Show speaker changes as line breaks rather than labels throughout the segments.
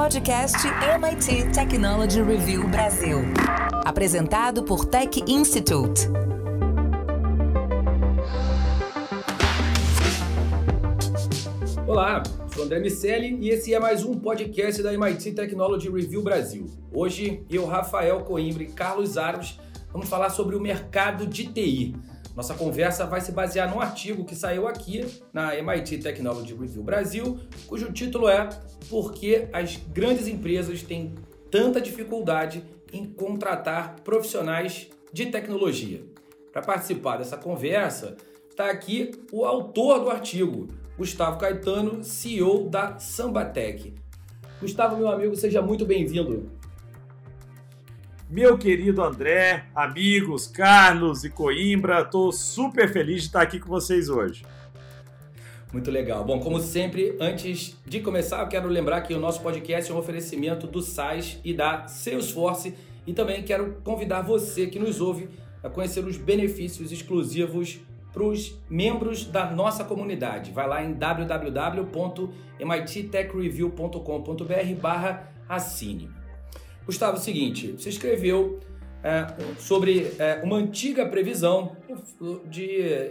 podcast MIT Technology Review Brasil. Apresentado por Tech Institute.
Olá, sou André Miceli e esse é mais um podcast da MIT Technology Review Brasil. Hoje eu, Rafael Coimbra e Carlos Aros vamos falar sobre o mercado de TI. Nossa conversa vai se basear num artigo que saiu aqui na MIT Technology Review Brasil, cujo título é Por que as grandes empresas têm tanta dificuldade em contratar profissionais de tecnologia. Para participar dessa conversa, está aqui o autor do artigo, Gustavo Caetano, CEO da Sambatec. Gustavo, meu amigo, seja muito bem-vindo.
Meu querido André, amigos, Carlos e Coimbra, estou super feliz de estar aqui com vocês hoje.
Muito legal. Bom, como sempre, antes de começar, eu quero lembrar que o nosso podcast é um oferecimento do SAIS e da Salesforce e também quero convidar você que nos ouve a conhecer os benefícios exclusivos para os membros da nossa comunidade. Vai lá em www.mittechreview.com.br barra assine. Gustavo, é o seguinte, você escreveu é, sobre é, uma antiga previsão de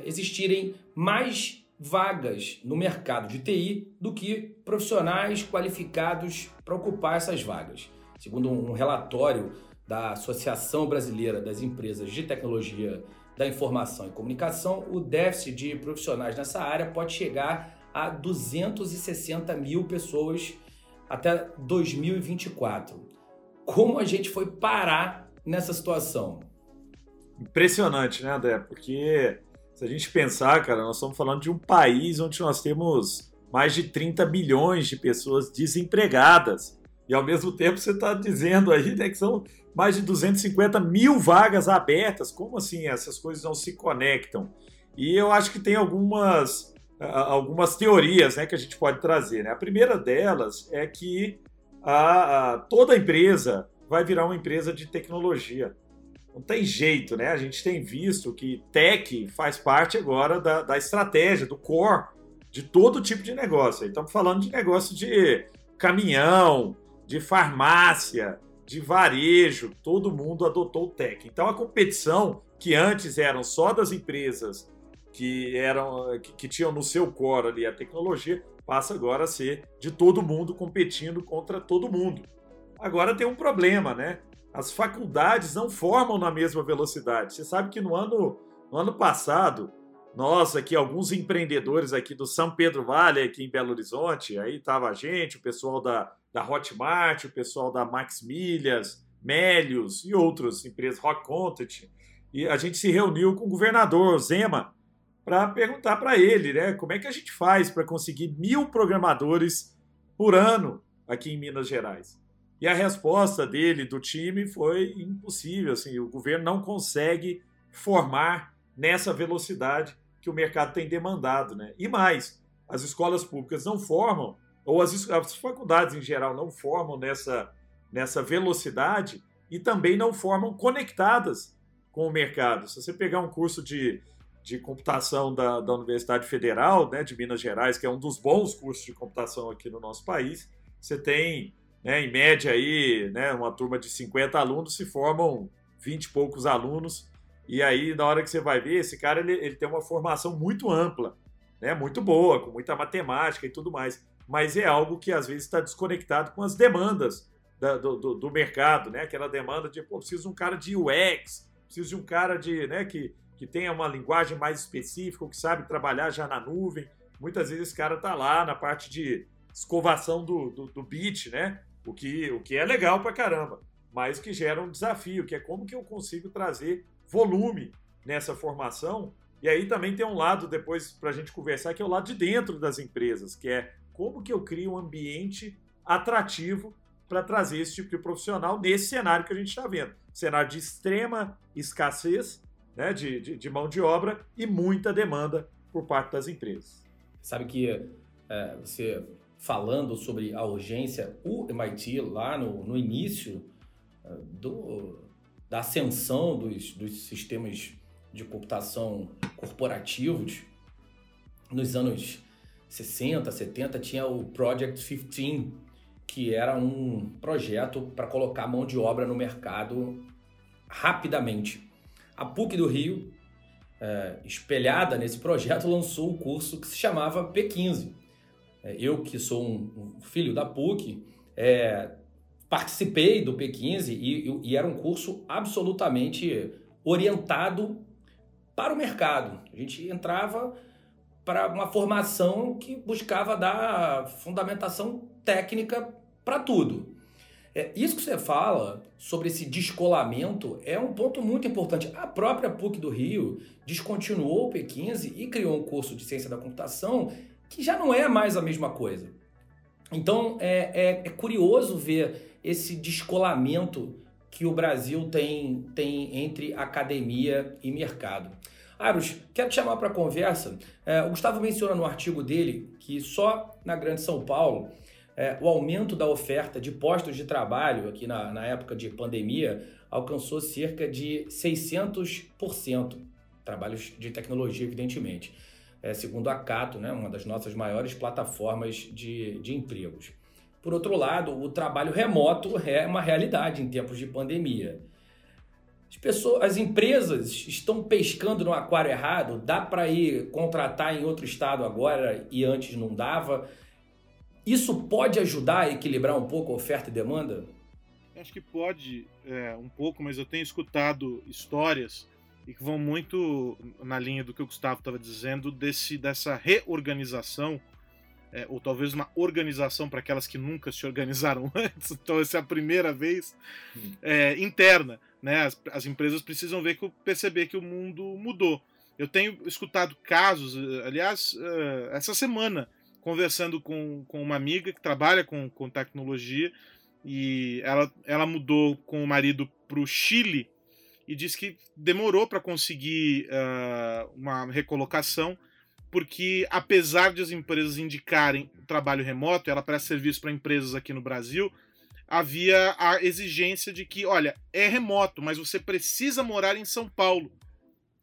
existirem mais vagas no mercado de TI do que profissionais qualificados para ocupar essas vagas. Segundo um relatório da Associação Brasileira das Empresas de Tecnologia da Informação e Comunicação, o déficit de profissionais nessa área pode chegar a 260 mil pessoas até 2024 como a gente foi parar nessa situação.
Impressionante, né, André? Porque se a gente pensar, cara, nós estamos falando de um país onde nós temos mais de 30 milhões de pessoas desempregadas. E ao mesmo tempo você está dizendo aí né, que são mais de 250 mil vagas abertas. Como assim essas coisas não se conectam? E eu acho que tem algumas, algumas teorias né, que a gente pode trazer. Né? A primeira delas é que a, a, toda empresa vai virar uma empresa de tecnologia. Não tem jeito, né? A gente tem visto que tech faz parte agora da, da estratégia, do core de todo tipo de negócio. Estamos falando de negócio de caminhão, de farmácia, de varejo, todo mundo adotou o tech. Então a competição que antes eram só das empresas que eram que, que tinham no seu core ali a tecnologia, passa agora a ser de todo mundo competindo contra todo mundo. Agora tem um problema, né? As faculdades não formam na mesma velocidade. Você sabe que no ano, no ano passado, nós aqui, alguns empreendedores aqui do São Pedro Vale, aqui em Belo Horizonte, aí estava a gente, o pessoal da, da Hotmart, o pessoal da Max Milhas, Melios e outras empresas, Rock Content, e a gente se reuniu com o governador Zema para perguntar para ele, né, como é que a gente faz para conseguir mil programadores por ano aqui em Minas Gerais. E a resposta dele, do time, foi impossível. Assim, o governo não consegue formar nessa velocidade que o mercado tem demandado. Né? E mais, as escolas públicas não formam, ou as, as faculdades em geral não formam nessa, nessa velocidade e também não formam conectadas com o mercado. Se você pegar um curso de de computação da, da Universidade Federal né, de Minas Gerais, que é um dos bons cursos de computação aqui no nosso país, você tem, né, em média, aí, né, uma turma de 50 alunos, se formam 20 e poucos alunos, e aí, na hora que você vai ver, esse cara ele, ele tem uma formação muito ampla, né, muito boa, com muita matemática e tudo mais, mas é algo que às vezes está desconectado com as demandas da, do, do, do, mercado, né? Aquela demanda de, pô, preciso de um cara de UX, preciso de um cara de, né, que que tenha uma linguagem mais específica, que sabe trabalhar já na nuvem. Muitas vezes esse cara está lá na parte de escovação do, do, do bit, né? O que, o que é legal pra caramba, mas que gera um desafio, que é como que eu consigo trazer volume nessa formação. E aí também tem um lado, depois, para a gente conversar, que é o lado de dentro das empresas, que é como que eu crio um ambiente atrativo para trazer esse tipo de profissional nesse cenário que a gente está vendo. Cenário de extrema escassez né, de, de, de, mão de obra e muita demanda por parte das empresas.
Sabe que é, você falando sobre a urgência, o MIT lá no, no início é, do, da ascensão dos, dos sistemas de computação corporativos, nos anos 60, 70, tinha o Project 15, que era um projeto para colocar mão de obra no mercado rapidamente. A PUC do Rio, é, espelhada nesse projeto, lançou um curso que se chamava P15. É, eu, que sou um, um filho da PUC, é, participei do P15 e, e, era um curso absolutamente orientado para o mercado. A gente entrava para uma formação que buscava dar fundamentação técnica para tudo. É, isso que você fala sobre esse descolamento é um ponto muito importante. A própria PUC do Rio descontinuou o P15 e criou um curso de ciência da computação que já não é mais a mesma coisa. Então é, é, é curioso ver esse descolamento que o Brasil tem, tem entre academia e mercado. Aros, quero te chamar para conversa. É, o Gustavo menciona no artigo dele que só na Grande São Paulo é, o aumento da oferta de postos de trabalho aqui na, na época de pandemia alcançou cerca de 600%. Trabalhos de tecnologia, evidentemente. É, segundo a Cato, né, uma das nossas maiores plataformas de, de empregos. Por outro lado, o trabalho remoto é uma realidade em tempos de pandemia. As pessoas, as empresas estão pescando no aquário errado. Dá para ir contratar em outro estado agora e antes não dava. Isso pode ajudar a equilibrar um pouco a oferta e demanda?
Acho que pode é, um pouco, mas eu tenho escutado histórias e que vão muito na linha do que o Gustavo estava dizendo desse dessa reorganização é, ou talvez uma organização para aquelas que nunca se organizaram antes, então essa é a primeira vez, é, interna. Né? As, as, empresas precisam ver que, perceber que o mundo mudou. Eu tenho escutado casos, eh, aliás, uh, essa semana, conversando com, com uma amiga que trabalha com, com tecnologia, e ela, ela mudou com o marido para o Chile e disse que demorou para conseguir uh, uma recolocação porque apesar de as empresas indicarem o trabalho remoto, ela presta serviço para empresas aqui no Brasil, havia a exigência de que, olha, é remoto, mas você precisa morar em São Paulo.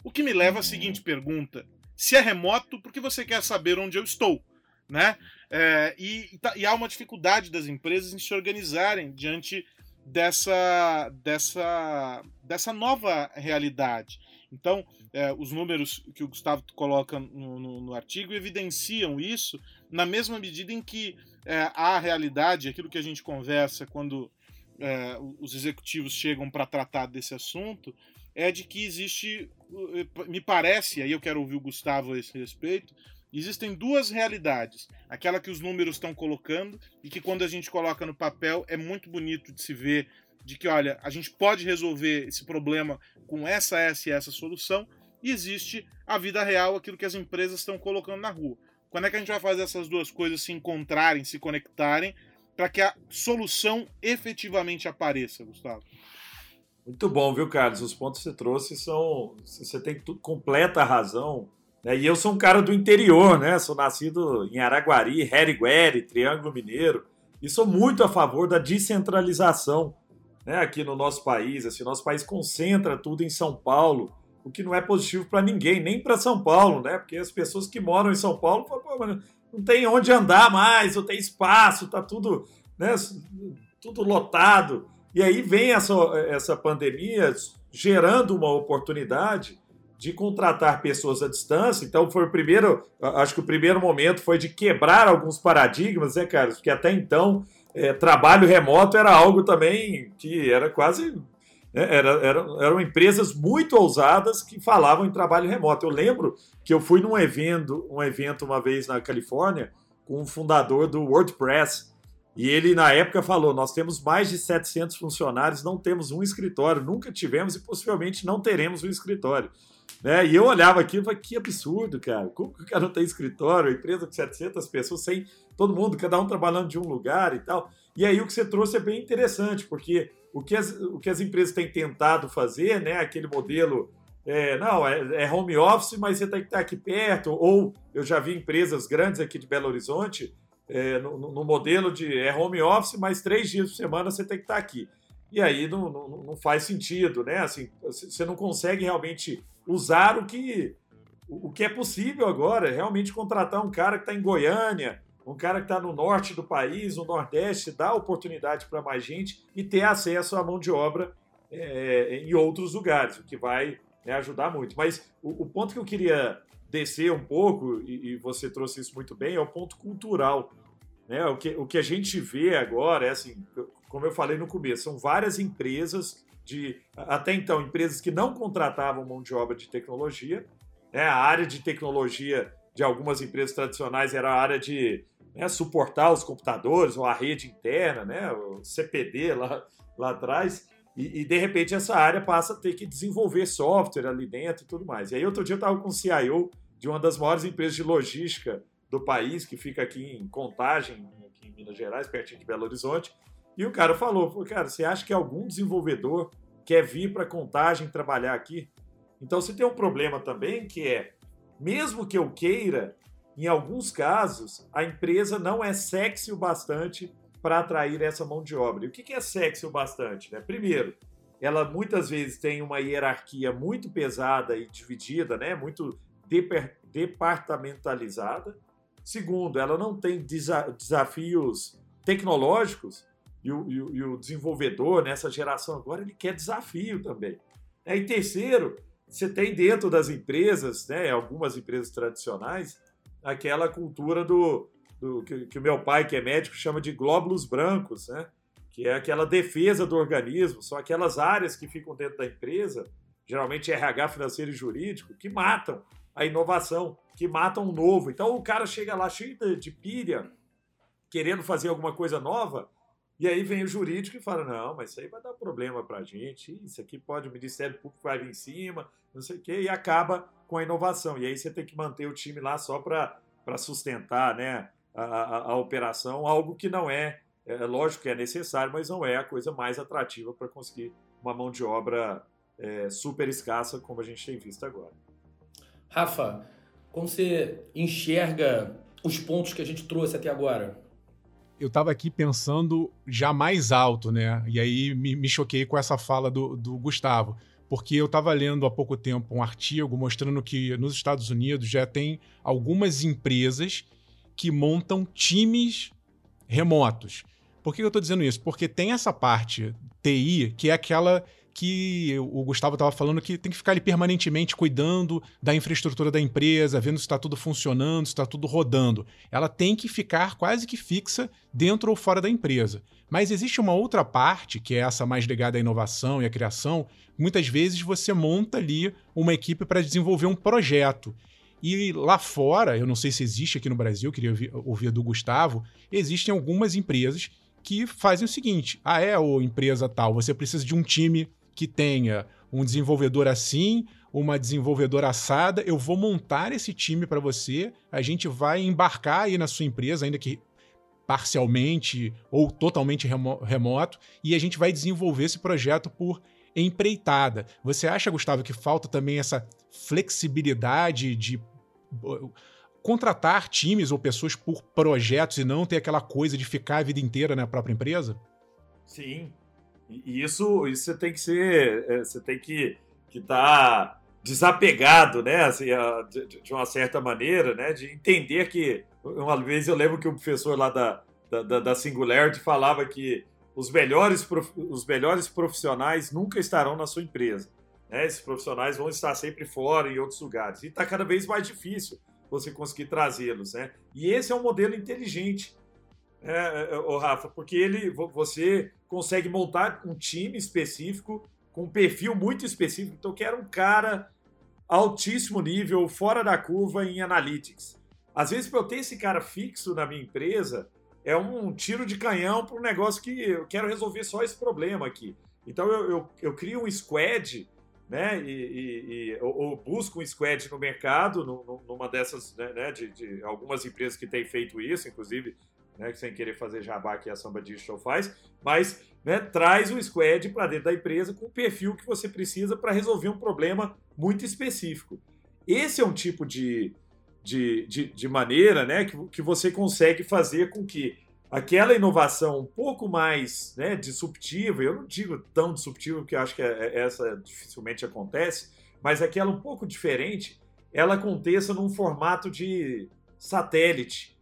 O que me leva à uhum. seguinte pergunta: se é remoto, por que você quer saber onde eu estou? Né? É, e, e há uma dificuldade das empresas em se organizarem diante dessa, dessa, dessa nova realidade. Então, é, os números que o Gustavo coloca no, no, no, artigo evidenciam isso na mesma medida em que é, a realidade, aquilo que a gente conversa quando é, os executivos chegam para tratar desse assunto, é de que existe, me parece, aí eu quero ouvir o Gustavo a esse respeito, existem duas realidades. Aquela que os números estão colocando e que quando a gente coloca no papel é muito bonito de se ver de que, olha, a gente pode resolver esse problema com essa, essa e essa solução, e existe a vida real, aquilo que as empresas estão colocando na rua. Quando é que a gente vai fazer essas duas coisas se encontrarem, se conectarem, para que a solução efetivamente apareça, Gustavo?
Muito bom, viu, Carlos? Os pontos que você trouxe são. Você tem completa razão. Né? E eu sou um cara do interior, né? Sou nascido em Araguari, Herigueri, Triângulo Mineiro. E sou muito a favor da descentralização né, aqui no nosso país. Assim, nosso país concentra tudo em São Paulo, o que não é positivo para ninguém, nem para São Paulo, né? Porque as pessoas que moram em São Paulo falam, não tem onde andar mais, não tem espaço, tá tudo, né, tudo lotado. E aí vem essa, essa pandemia gerando uma oportunidade de contratar pessoas à distância. Então foi o primeiro, acho que o primeiro momento foi de quebrar alguns paradigmas, né, Carlos? Porque até então é, trabalho remoto era algo também que era quase. Né, era, era, eram empresas muito ousadas que falavam em trabalho remoto. Eu lembro que eu fui num evento, um evento uma vez na Califórnia com um fundador do WordPress. E ele, na época, falou: Nós temos mais de 700 funcionários, não temos um escritório, nunca tivemos e possivelmente não teremos um escritório. Né? E eu olhava aquilo e falei: Que absurdo, cara. Como que o cara não tem escritório? Empresa com 700 pessoas, sem todo mundo, cada um trabalhando de um lugar e tal. E aí o que você trouxe é bem interessante, porque o que as, o que as empresas têm tentado fazer, né, aquele modelo, é, não, é, é, home office, mas você tem que estar aqui perto, ou eu já vi empresas grandes aqui de Belo Horizonte, é, no, no, modelo de é home office, mas três dias por semana você tem que estar aqui. E aí não, não, não faz sentido, né? Assim, você não consegue realmente usar o que, o que é possível agora, realmente contratar um cara que está em Goiânia, um cara que está no norte do país, no nordeste, dá oportunidade para mais gente e ter acesso à mão de obra é, em outros lugares, o que vai né, ajudar muito. Mas o, o, ponto que eu queria descer um pouco, e, e, você trouxe isso muito bem, é o ponto cultural. Né? O, que, o que a gente vê agora é assim, como eu falei no começo, são várias empresas de até então empresas que não contratavam mão de obra de tecnologia. Né? A área de tecnologia de algumas empresas tradicionais era a área de né, suportar os computadores ou a rede interna, né, o CPD lá, lá atrás. E, e, de repente essa área passa a ter que desenvolver software ali dentro e tudo mais. E aí outro dia eu estava com o CIO de uma das maiores empresas de logística do país, que fica aqui em Contagem, aqui em Minas Gerais, pertinho de Belo Horizonte, e o cara falou, cara, você acha que algum desenvolvedor quer vir para Contagem trabalhar aqui? Então você tem um problema também que é, mesmo que eu queira, em alguns casos, a empresa não é sexy o bastante para atrair essa mão de obra. E o que é sexy o bastante? Né? Primeiro, ela muitas vezes tem uma hierarquia muito pesada e dividida, né? muito departamentalizada. Segundo, ela não tem desafios tecnológicos e o, e o, e o desenvolvedor nessa geração agora ele quer desafio também. E terceiro, você tem dentro das empresas, né, algumas empresas tradicionais, aquela cultura do, do que, que, o meu pai, que é médico, chama de glóbulos brancos, né? que é aquela defesa do organismo, são aquelas áreas que ficam dentro da empresa, geralmente RH financeiro e jurídico, que matam a inovação, que matam o novo. Então o cara chega lá cheio de pilha, querendo fazer alguma coisa nova, e aí vem o jurídico e fala: não, mas isso aí vai dar problema para a gente, isso aqui pode, o Ministério Público vai vir em cima, não sei o quê, e acaba com a inovação. E aí você tem que manter o time lá só para sustentar né, a, a, a, operação, algo que não é, é lógico que é necessário, mas não é a coisa mais atrativa para conseguir uma mão de obra é, super escassa, como a gente tem visto agora.
Rafa, como você enxerga os pontos que a gente trouxe até agora?
Eu estava aqui pensando já mais alto, né? E aí me, me choquei com essa fala do, do Gustavo. Porque eu estava lendo há pouco tempo um artigo mostrando que nos Estados Unidos já tem algumas empresas que montam times remotos. Por que eu estou dizendo isso? Porque tem essa parte TI que é aquela que o Gustavo estava falando que tem que ficar ali permanentemente cuidando da infraestrutura da empresa, vendo se está tudo funcionando, se está tudo rodando. Ela tem que ficar quase que fixa dentro ou fora da empresa. Mas existe uma outra parte, que é essa mais ligada à inovação e à criação. Muitas vezes você monta ali uma equipe para desenvolver um projeto. E lá fora, eu não sei se existe aqui no Brasil, queria ouvir, do Gustavo, existem algumas empresas que fazem o seguinte: ah, é, ou empresa tal, você precisa de um time que tenha um desenvolvedor assim, uma desenvolvedora assada, eu vou montar esse time para você, a gente vai embarcar aí na sua empresa, ainda que parcialmente ou totalmente remoto, e a gente vai desenvolver esse projeto por empreitada. Você acha, Gustavo, que falta também essa flexibilidade de contratar times ou pessoas por projetos e não ter aquela coisa de ficar a vida inteira na própria empresa?
Sim, e isso, isso você tem que ser, é, você tem que estar tá desapegado, né, assim, de, de, uma certa maneira, né, de entender que uma vez eu lembro que o professor lá da, da, da Singularity falava que os melhores, os melhores profissionais nunca estarão na sua empresa. Né? Esses profissionais vão estar sempre fora, em outros lugares. E está cada vez mais difícil você conseguir trazê-los. Né? E esse é um modelo inteligente é, é, o Rafa, porque ele, você consegue montar um time específico com um perfil muito específico. Então, eu quero um cara altíssimo nível, fora da curva em analytics. Às vezes, para eu ter esse cara fixo na minha empresa, é um tiro de canhão para um negócio que eu quero resolver só esse problema aqui. Então, eu, eu, eu crio um squad, né? E, e, e ou, ou, busco um squad no mercado, numa dessas, né, né, de, de algumas empresas que têm feito isso, inclusive né, sem querer fazer jabá que a Samba Digital faz, mas né, traz o squad para dentro da empresa com o perfil que você precisa para resolver um problema muito específico. Esse é um tipo de, de, de, de maneira né, que, que você consegue fazer com que aquela inovação um pouco mais né, disruptiva, eu não digo tão disruptiva, porque acho que é, é, essa dificilmente acontece, mas aquela um pouco diferente, ela aconteça num formato de satélite,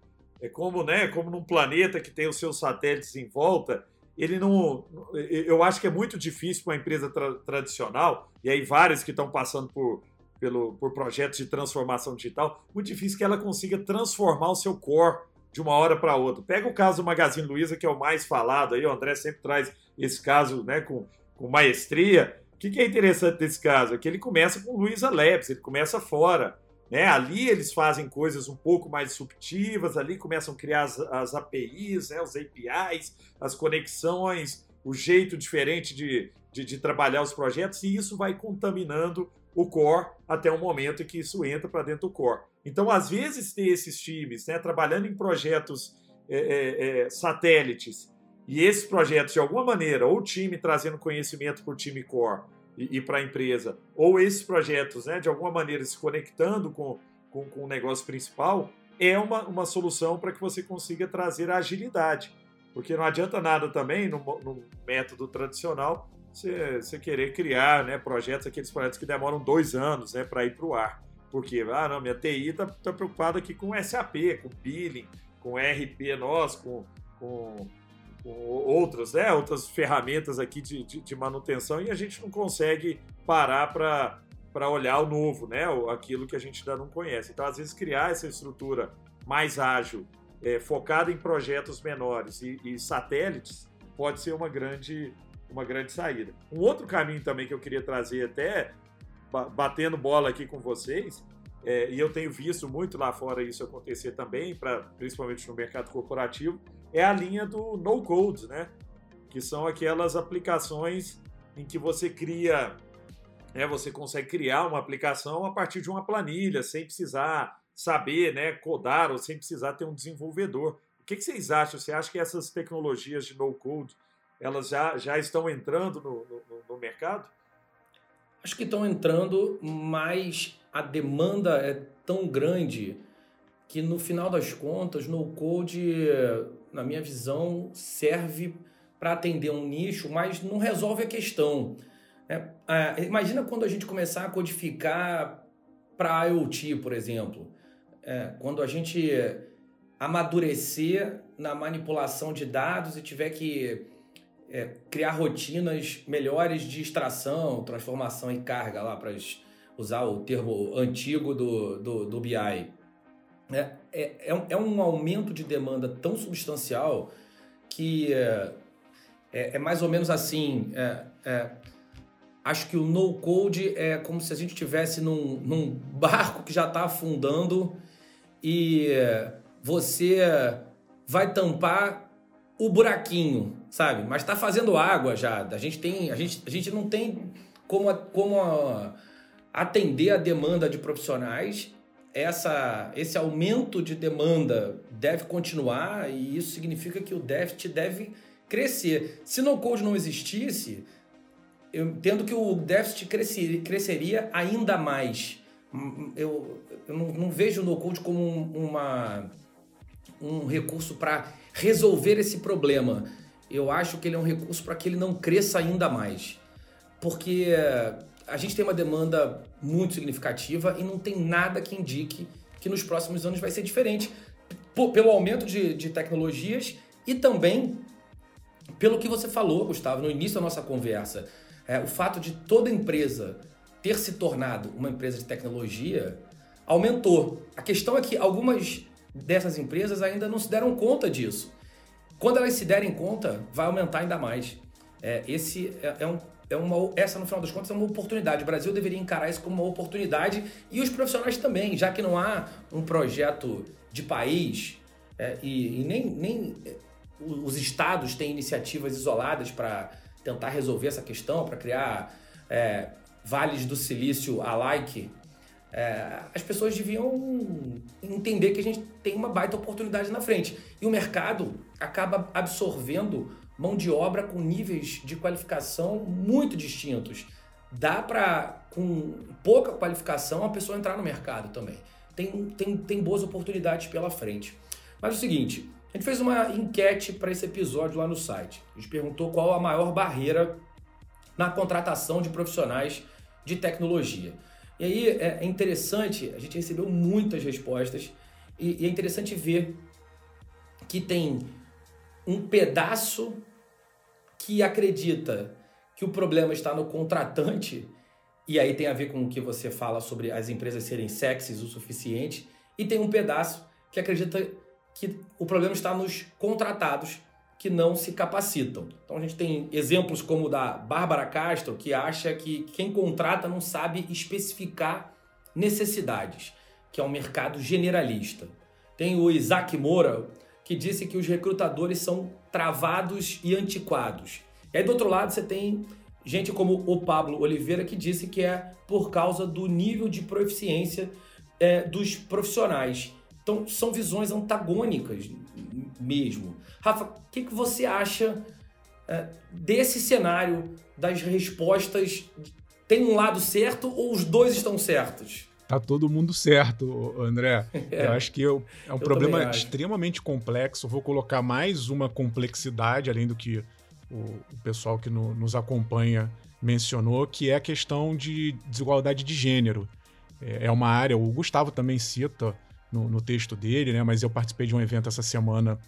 é como, né, como num planeta que tem os seus satélites em volta, ele não. Eu acho que é muito difícil para uma empresa tra tradicional, e aí várias que estão passando por, pelo, por projetos de transformação digital, muito difícil que ela consiga transformar o seu core de uma hora para outra. Pega o caso do Magazine Luiza, que é o mais falado, aí o André sempre traz esse caso né, com, com maestria. O que, que é interessante desse caso? É que ele começa com Luiza Labs, ele começa fora. Né? Ali eles fazem coisas um pouco mais disruptivas, ali começam a criar as, as APIs, né? os APIs, as conexões, o jeito diferente de, de, de trabalhar os projetos, e isso vai contaminando o core até o momento em que isso entra para dentro do core. Então, às vezes, ter esses times né, trabalhando em projetos é, é, é, satélites e esses projetos, de alguma maneira, ou o time trazendo conhecimento para o time core e, e para a empresa, ou esses projetos, né, de alguma maneira, se conectando com, com, com o negócio principal, é uma, uma solução para que você consiga trazer agilidade. Porque não adianta nada também, no, no método tradicional, você, querer criar né, projetos, aqueles projetos que demoram dois anos né, para ir para o ar. Porque, ah, não, minha TI está tá preocupada aqui com SAP, com billing, com RP com, com, com outras, né, outras ferramentas aqui de, de, de, manutenção e a gente não consegue parar para olhar o novo, né, aquilo que a gente ainda não conhece. Então, às vezes, criar essa estrutura mais ágil, é, focada em projetos menores e, e satélites, pode ser uma grande uma grande saída. Um outro caminho também que eu queria trazer até batendo bola aqui com vocês, é, e eu tenho visto muito lá fora isso acontecer também, pra, principalmente no mercado corporativo, é a linha do no code, né? Que são aquelas aplicações em que você cria, né, você consegue criar uma aplicação a partir de uma planilha, sem precisar saber, né, codar ou sem precisar ter um desenvolvedor. O que, que vocês acham? Você acha que essas tecnologias de no code elas já, já estão entrando no, no, no mercado?
Acho que estão entrando, mas a demanda é tão grande que no final das contas, no code, na minha visão, serve para atender um nicho, mas não resolve a questão. É, imagina quando a gente começar a codificar para IoT, por exemplo. É, quando a gente amadurecer na manipulação de dados e tiver que é, criar rotinas melhores de extração, transformação e carga lá, para usar o termo antigo do, do, do BI. É, é, é, é, um aumento de demanda tão substancial que é, é, é mais ou menos assim. É, acho que o no-code é como se a gente estivesse num, num barco que já está afundando e você vai tampar o buraquinho sabe? Mas está fazendo água já. A gente tem, a gente, a gente não tem como, como atender a demanda de profissionais. Essa, esse aumento de demanda deve continuar e isso significa que o déficit deve crescer. Se no code não existisse, eu entendo que o déficit cresceria, cresceria ainda mais. Eu, eu não, não vejo o no code como uma, um recurso para resolver esse problema eu acho que ele é um recurso para que ele não cresça ainda mais. Porque a gente tem uma demanda muito significativa e não tem nada que indique que nos próximos anos vai ser diferente. Pelo aumento de, de tecnologias e também pelo que você falou, Gustavo, no início da nossa conversa. É, o fato de toda empresa ter se tornado uma empresa de tecnologia aumentou. A questão é que algumas dessas empresas ainda não se deram conta disso. Quando elas se derem conta, vai aumentar ainda mais. É, esse é, é, um, é uma, essa, no final das contas, é uma oportunidade. O Brasil deveria encarar isso como uma oportunidade e os profissionais também, já que não há um projeto de país é, e, e, nem, nem é, os estados têm iniciativas isoladas para tentar resolver essa questão, para criar é, vales do silício alike é, as pessoas deviam entender que a gente tem uma baita oportunidade na frente. E o mercado acaba absorvendo mão de obra com níveis de qualificação muito distintos. Dá para, com pouca qualificação, a pessoa entrar no mercado também. Tem, tem, tem boas oportunidades pela frente. Mas é o seguinte, a gente fez uma enquete para esse episódio lá no site. A gente perguntou qual a maior barreira na contratação de profissionais de tecnologia. E aí é interessante, a gente recebeu muitas respostas e, e é interessante ver que tem um pedaço que acredita que o problema está no contratante, e aí tem a ver com o que você fala sobre as empresas serem sexys o suficiente, e tem um pedaço que acredita que o problema está nos contratados que não se capacitam. Então a gente tem exemplos como o da Bárbara Castro, que acha que quem contrata não sabe especificar necessidades, que é um mercado generalista. Tem o Isaac Moura, que disse que os recrutadores são travados e antiquados. E aí do outro lado você tem gente como o Pablo Oliveira, que disse que é por causa do nível de proficiência é, dos profissionais. Então são visões antagônicas mesmo. Rafa, o que, que você acha é, desse cenário das respostas? Tem um lado certo ou os dois estão certos?
Tá todo mundo certo, André. É, eu acho que eu, é um problema extremamente complexo. Vou colocar mais uma complexidade, além do que o, o pessoal que no, nos acompanha mencionou, que é a questão de desigualdade de gênero. É, é uma área, o Gustavo também cita no, no texto dele, né? Mas eu participei de um evento essa semana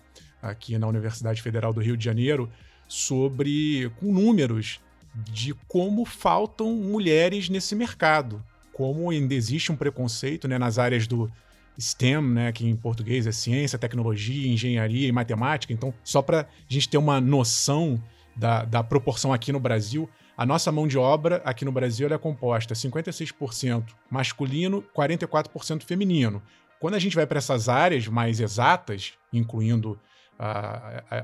aqui na Universidade Federal do Rio de Janeiro sobre com números de como faltam mulheres nesse mercado como ainda existe um preconceito né, nas áreas do STEM, né, que em português é ciência, tecnologia, engenharia e matemática. Então, só para a gente ter uma noção da, da proporção aqui no Brasil, a nossa mão de obra aqui no Brasil é composta 56% masculino, 44% feminino. Quando a gente vai para essas áreas mais exatas, incluindo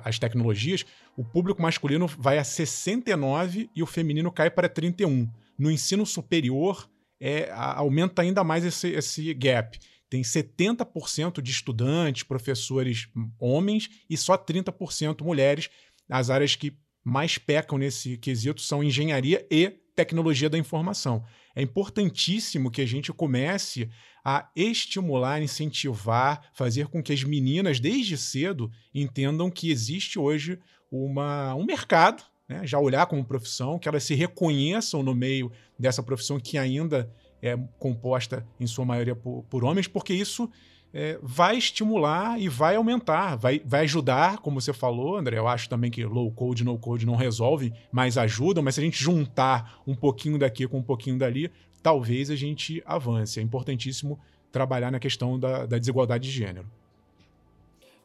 as tecnologias, o público masculino vai a 69 e o feminino cai para 31. No ensino superior, é, aumenta ainda mais esse, esse gap. Tem 70% de estudantes, professores homens e só 30% mulheres. As áreas que mais pecam nesse quesito são engenharia e tecnologia da informação. É importantíssimo que a gente comece a estimular, incentivar, fazer com que as meninas, desde cedo, entendam que existe hoje uma, um mercado né? já olhar como profissão, que elas se reconheçam no meio dessa profissão que ainda é composta, em sua maioria, por, por homens, porque isso é, vai estimular e vai aumentar, vai, vai ajudar, como você falou, André. Eu acho também que low code, no code não resolve, mas ajudam. Mas se a gente juntar um pouquinho daqui com um pouquinho dali, talvez a gente avance. É importantíssimo trabalhar na questão da, da desigualdade de gênero.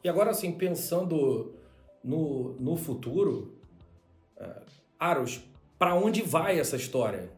E agora, assim, pensando no, no futuro, uh, Aros, para onde vai essa história?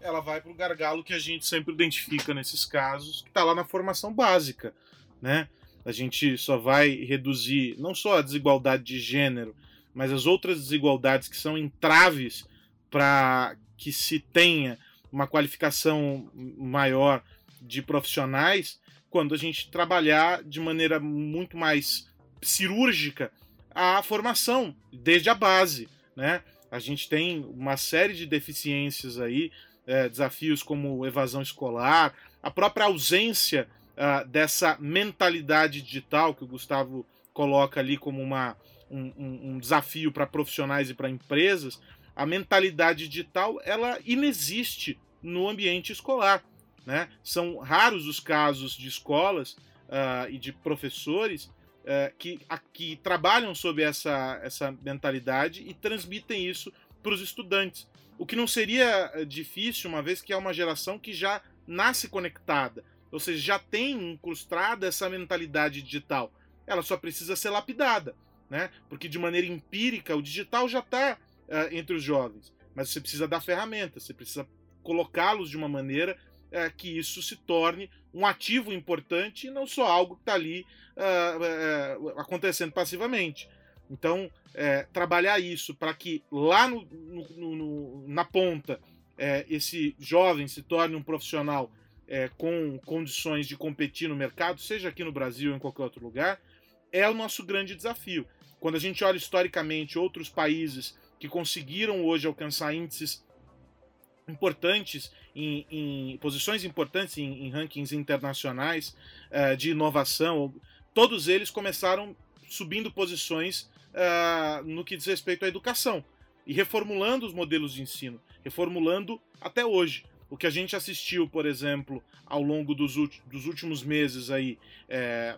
Ela vai para o gargalo que a gente sempre identifica nesses casos, que está lá na formação básica, né? A gente só vai reduzir não só a desigualdade de gênero, mas as outras desigualdades que são entraves para que se tenha uma qualificação maior de profissionais quando a gente trabalhar de maneira muito mais cirúrgica a formação desde a base né? A gente tem uma série de deficiências aí, é, desafios como evasão escolar, a própria ausência uh, dessa mentalidade digital que o Gustavo coloca ali como uma, um, um desafio para profissionais e para empresas. A mentalidade digital ela inexiste no ambiente escolar. Né? São raros os casos de escolas uh, e de professores é, que, a, que trabalham sob essa, essa mentalidade e transmitem isso para os estudantes. O que não seria é, difícil, uma vez que é uma geração que já nasce conectada, ou seja, já tem incrustada essa mentalidade digital. Ela só precisa ser lapidada, né? Porque de maneira empírica o digital já está é, entre os jovens, mas você precisa dar ferramentas, você precisa colocá-los de uma maneira é, que isso se torne um ativo importante e não só algo que está ali uh, uh, acontecendo passivamente. Então, é, trabalhar isso para que lá no, no, no, na ponta é, esse jovem se torne um profissional é, com condições de competir no mercado, seja aqui no Brasil ou em qualquer outro lugar, é o nosso grande desafio. Quando a gente olha historicamente outros países que conseguiram hoje alcançar índices importantes em, em posições importantes em, em rankings internacionais uh, de inovação. Todos eles começaram subindo posições uh, no que diz respeito à educação e reformulando os modelos de ensino, reformulando até hoje. o que a gente assistiu, por exemplo, ao longo dos, dos últimos meses aí, é,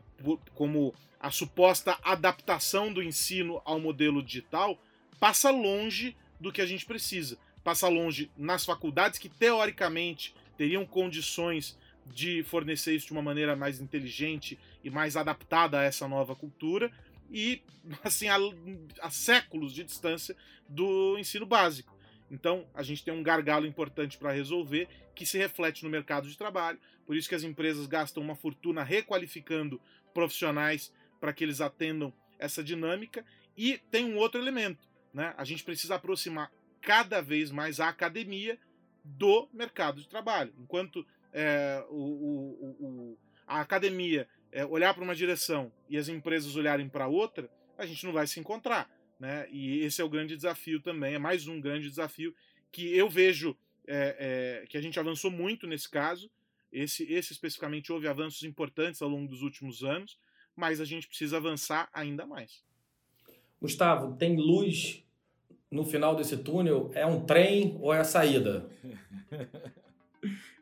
como a suposta adaptação do ensino ao modelo digital, passa longe do que a gente precisa. Passa longe nas faculdades que, teoricamente, teriam condições de fornecer isso de uma maneira mais inteligente e mais adaptada a essa nova cultura, e assim, a séculos de distância do ensino básico. Então, a gente tem um gargalo importante para resolver que se reflete no mercado de trabalho. Por isso que as empresas gastam uma fortuna requalificando profissionais para que eles atendam essa dinâmica. E tem um outro elemento, né? A gente precisa aproximar cada vez mais a academia do mercado de trabalho. Enquanto é, o, o, o, a academia é, olhar para uma direção e as empresas olharem para outra, a gente não vai se encontrar. Né? E esse é o grande desafio também, é mais um grande desafio que eu vejo é, é, que a gente avançou muito nesse caso. Esse, esse especificamente houve avanços importantes ao longo dos últimos anos, mas a gente precisa avançar ainda mais.
Gustavo, tem luz no final desse túnel? É um trem ou é a saída?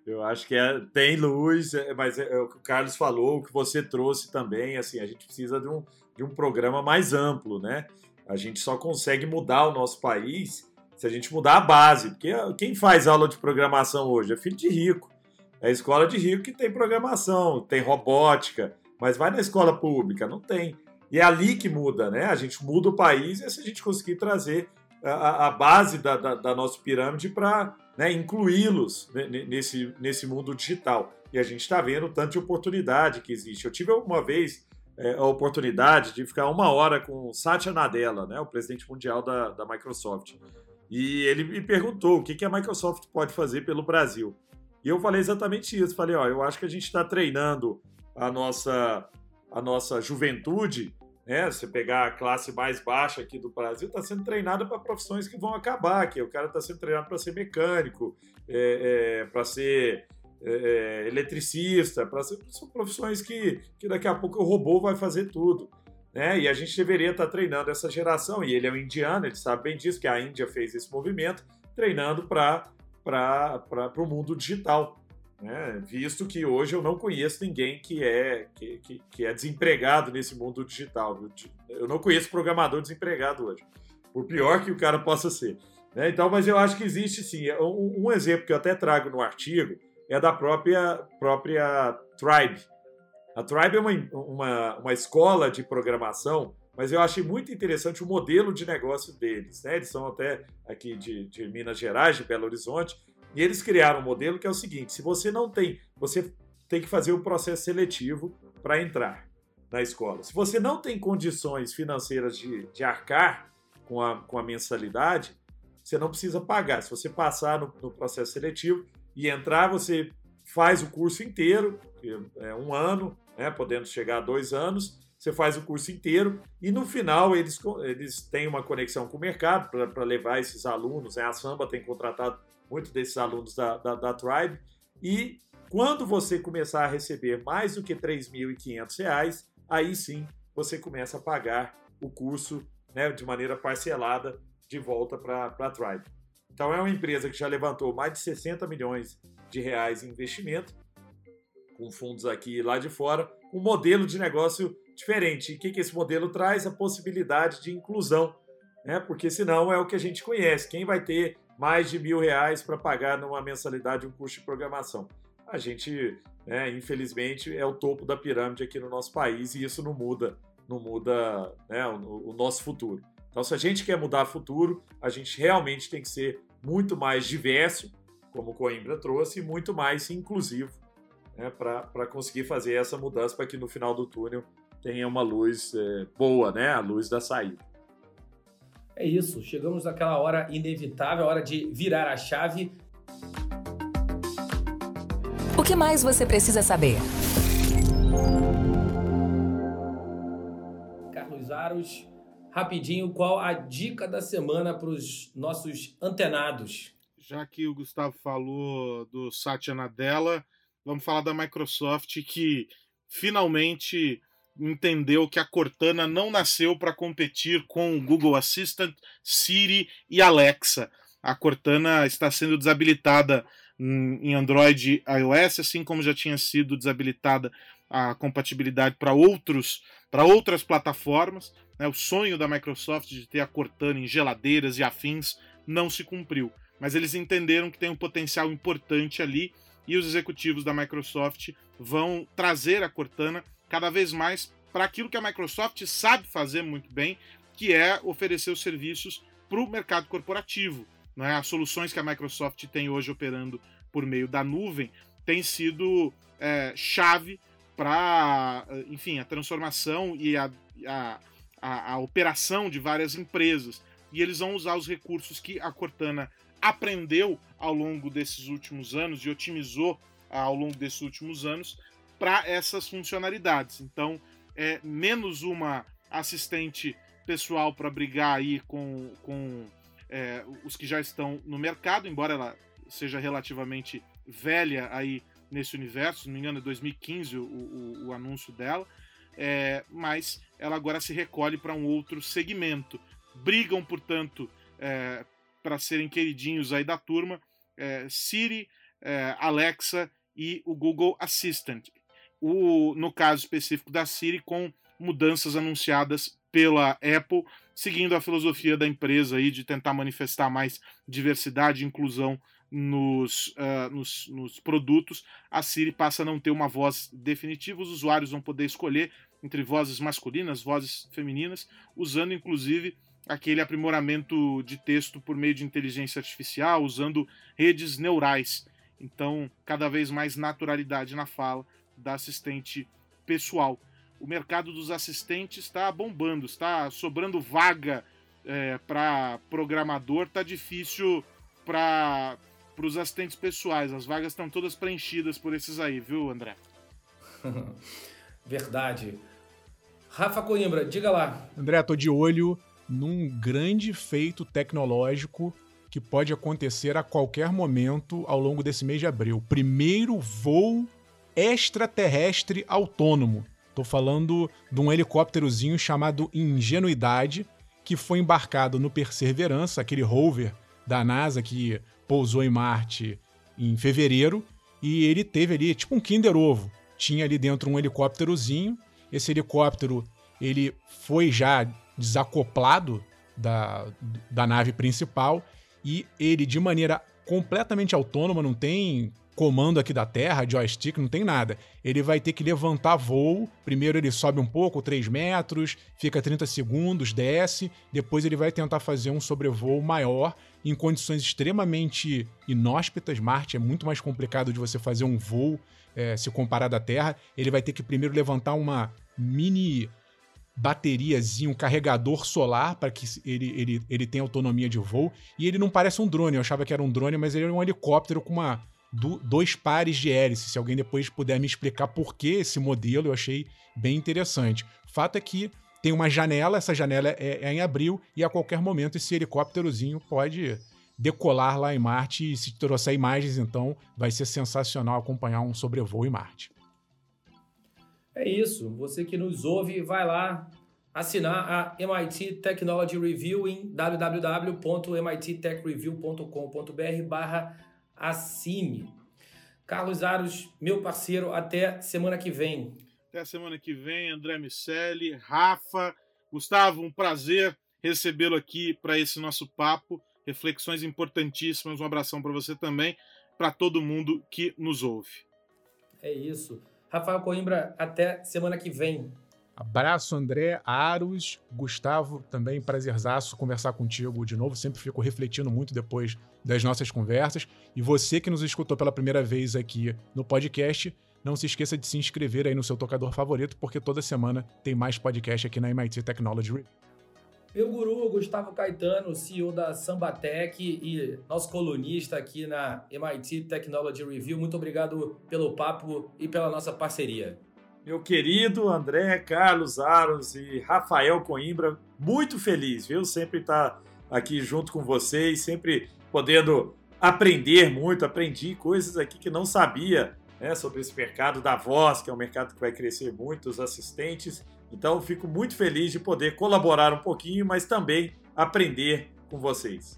Eu acho que é, tem luz, é, mas é, é, o que o Carlos falou, o que você trouxe também, assim, a gente precisa de um, de um programa mais amplo, né? A gente só consegue mudar o nosso país se a gente mudar a base, porque quem faz aula de programação hoje é filho de rico. É a escola de rico que tem programação, tem robótica, mas vai na escola pública, não tem. E é ali que muda, né? A gente muda o país e se a gente conseguir trazer a, a base da, da, da nossa pirâmide para né, incluí-los nesse, nesse mundo digital. E a gente está vendo tanto de oportunidade que existe. Eu tive uma vez é, a oportunidade de ficar uma hora com Satya Nadella, né, o presidente mundial da, da Microsoft. E ele me perguntou o que, que a Microsoft pode fazer pelo Brasil. E eu falei exatamente isso. Falei, ó, eu acho que a gente está treinando a nossa, a nossa juventude né? Você pegar a classe mais baixa aqui do Brasil, está sendo treinada para profissões que vão acabar, o cara está sendo treinado para ser mecânico, é, é, para ser é, é eletricista, para ser são profissões que, que daqui a pouco o robô vai fazer tudo. Né? E a gente deveria estar tá treinando essa geração, e ele é um indiano, ele sabe bem disso, que a Índia fez esse movimento, treinando para o mundo digital. Né? Visto que hoje eu não conheço ninguém que é, que, que, que, é desempregado nesse mundo digital. Eu não conheço programador desempregado hoje, por pior que o cara possa ser. Né? Então, mas eu acho que existe sim. Um, um, exemplo que eu até trago no artigo é da própria, própria Tribe. A Tribe é uma, uma, uma escola de programação mas eu achei muito interessante o modelo de negócio deles. Né? Eles são até aqui de, de Minas Gerais, de Belo Horizonte, e eles criaram um modelo que é o seguinte: se você não tem, você tem que fazer o um processo seletivo para entrar na escola. Se você não tem condições financeiras de, de arcar com a, com a mensalidade, você não precisa pagar. Se você passar no, no processo seletivo e entrar, você faz o curso inteiro, é um ano, né, podendo chegar a dois anos, você faz o curso inteiro e no final eles, eles têm uma conexão com o mercado para levar esses alunos. Né? A Samba tem contratado muitos desses alunos da, da, da Tribe. E quando você começar a receber mais do que R$ 3.500, aí sim você começa a pagar o curso né, de maneira parcelada de volta para a Tribe. Então é uma empresa que já levantou mais de 60 milhões de reais em investimento, com fundos aqui e lá de fora, um modelo de negócio diferente. E o que, que esse modelo traz? A possibilidade de inclusão, né? porque senão é o que a gente conhece. Quem vai ter mais de mil reais para pagar numa mensalidade um curso de programação. A gente, né, infelizmente, é o topo da pirâmide aqui no nosso país e isso não muda, não muda né, o, o nosso futuro. Então, se a gente quer mudar o futuro, a gente realmente tem que ser muito mais diverso, como o Coimbra trouxe, e muito mais inclusivo né, para conseguir fazer essa mudança para que no final do túnel tenha uma luz é, boa, né, a luz da saída.
É isso, chegamos naquela hora inevitável, a hora de virar a chave.
O que mais você precisa saber?
Carlos Aros, rapidinho, qual a dica da semana para os nossos antenados?
Já que o Gustavo falou do Satya Nadella, vamos falar da Microsoft que finalmente entendeu que a Cortana não nasceu para competir com o Google Assistant, Siri e Alexa. A Cortana está sendo desabilitada em Android e iOS, assim como já tinha sido desabilitada a compatibilidade para outros para outras plataformas. Né? O sonho da Microsoft de ter a Cortana em geladeiras e afins não se cumpriu. Mas eles entenderam que tem um potencial importante ali e os executivos da Microsoft vão trazer a Cortana cada vez mais para aquilo que a Microsoft sabe fazer muito bem, que é oferecer os serviços para o mercado corporativo. Né? As soluções que a Microsoft tem hoje operando por meio da nuvem têm sido é, chave para, enfim, a transformação e a, a, a, a operação de várias empresas. E eles vão usar os recursos que a Cortana aprendeu ao longo desses últimos anos e otimizou ao longo desses últimos anos para essas funcionalidades. Então, é menos uma assistente pessoal para brigar aí com, com é, os que já estão no mercado, embora ela seja relativamente velha aí nesse universo, se não me engano é 2015 o, o, o anúncio dela, é, mas ela agora se recolhe para um outro segmento. Brigam, portanto, é, para serem queridinhos aí da turma, é, Siri, é, Alexa e o Google Assistant o, no caso específico da Siri, com mudanças anunciadas pela Apple, seguindo a filosofia da empresa aí de tentar manifestar mais diversidade e inclusão nos, uh, nos, nos, produtos, a Siri passa a não ter uma voz definitiva, os usuários vão poder escolher entre vozes masculinas, vozes femininas, usando inclusive aquele aprimoramento de texto por meio de inteligência artificial, usando redes neurais. Então, cada vez mais naturalidade na fala da assistente pessoal. O mercado dos assistentes está bombando, está sobrando vaga é, para programador, está difícil para os assistentes pessoais. As vagas estão todas preenchidas por esses aí, viu, André?
Verdade. Rafa Coimbra, diga lá.
André, tô de olho num grande feito tecnológico que pode acontecer a qualquer momento ao longo desse mês de abril. Primeiro voo extraterrestre autônomo. Estou falando de um helicópterozinho chamado Ingenuidade, que foi embarcado no Perseverança, aquele rover da NASA que pousou em Marte em fevereiro, e ele teve ali tipo um Kinder Ovo. Tinha ali dentro um helicópterozinho. Esse helicóptero ele foi já desacoplado da, da nave principal e ele de maneira completamente autônoma, não tem comando aqui da Terra, joystick, não tem nada. Ele vai ter que levantar voo. Primeiro ele sobe um pouco, 3 metros, fica 30 segundos, desce. Depois ele vai tentar fazer um sobrevoo maior em condições extremamente inóspitas. Marte é muito mais complicado de você fazer um voo é, se comparado à Terra. Ele vai ter que primeiro levantar uma mini bateriazinha, um carregador solar para que ele, ele, ele tenha autonomia de voo. E ele não parece um drone. Eu achava que era um drone, mas ele é um helicóptero com uma do, dois pares de hélices. Se alguém depois puder me explicar por que esse modelo, eu achei bem interessante. Fato é que tem uma janela, essa janela é, é em abril, e a qualquer momento esse helicópterozinho pode decolar lá em Marte. E se trouxer imagens, então vai ser sensacional acompanhar um sobrevoo em Marte.
É isso. Você que nos ouve, vai lá assinar a MIT Technology Review em www.mittechreview.com.br barra assine. Carlos Aros, meu parceiro, até semana que vem.
Até semana que vem, André Miceli, Rafa, Gustavo, um prazer recebê-lo aqui para esse nosso papo. Reflexões importantíssimas. Um abração para você também, para todo mundo que nos ouve.
É isso. Rafael Coimbra, até semana que vem.
Abraço, André, Aros, Gustavo, também prazerzaço conversar contigo de novo. Sempre fico refletindo muito depois das nossas conversas. E você que nos escutou pela primeira vez aqui no podcast, não se esqueça de se inscrever aí no seu tocador favorito, porque toda semana tem mais podcast aqui na MIT Technology Review.
Meu guru, Gustavo Caetano, CEO da Sambatec e nosso colunista aqui na MIT Technology Review. Muito obrigado pelo papo e pela nossa parceria
meu querido André Carlos Aros e Rafael Coimbra, muito feliz, viu? Sempre estar tá aqui junto com vocês, sempre podendo aprender muito. Aprendi coisas aqui que não sabia né, sobre esse mercado da voz, que é um mercado que vai crescer muito, os assistentes. Então, fico muito feliz de poder colaborar um pouquinho, mas também aprender com vocês.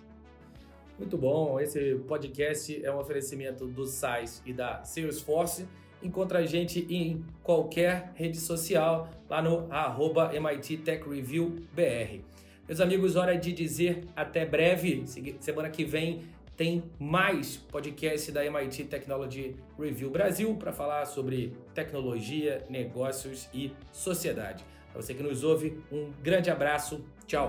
Muito bom. Esse podcast é um oferecimento do SAIS e da Salesforce. Encontra a gente em qualquer rede social, lá no arroba MIT Tech Review BR. Meus amigos, hora de dizer até breve. Semana que vem tem mais podcast da MIT Technology Review Brasil para falar sobre tecnologia, negócios e sociedade. Para você que nos ouve, um grande abraço. Tchau.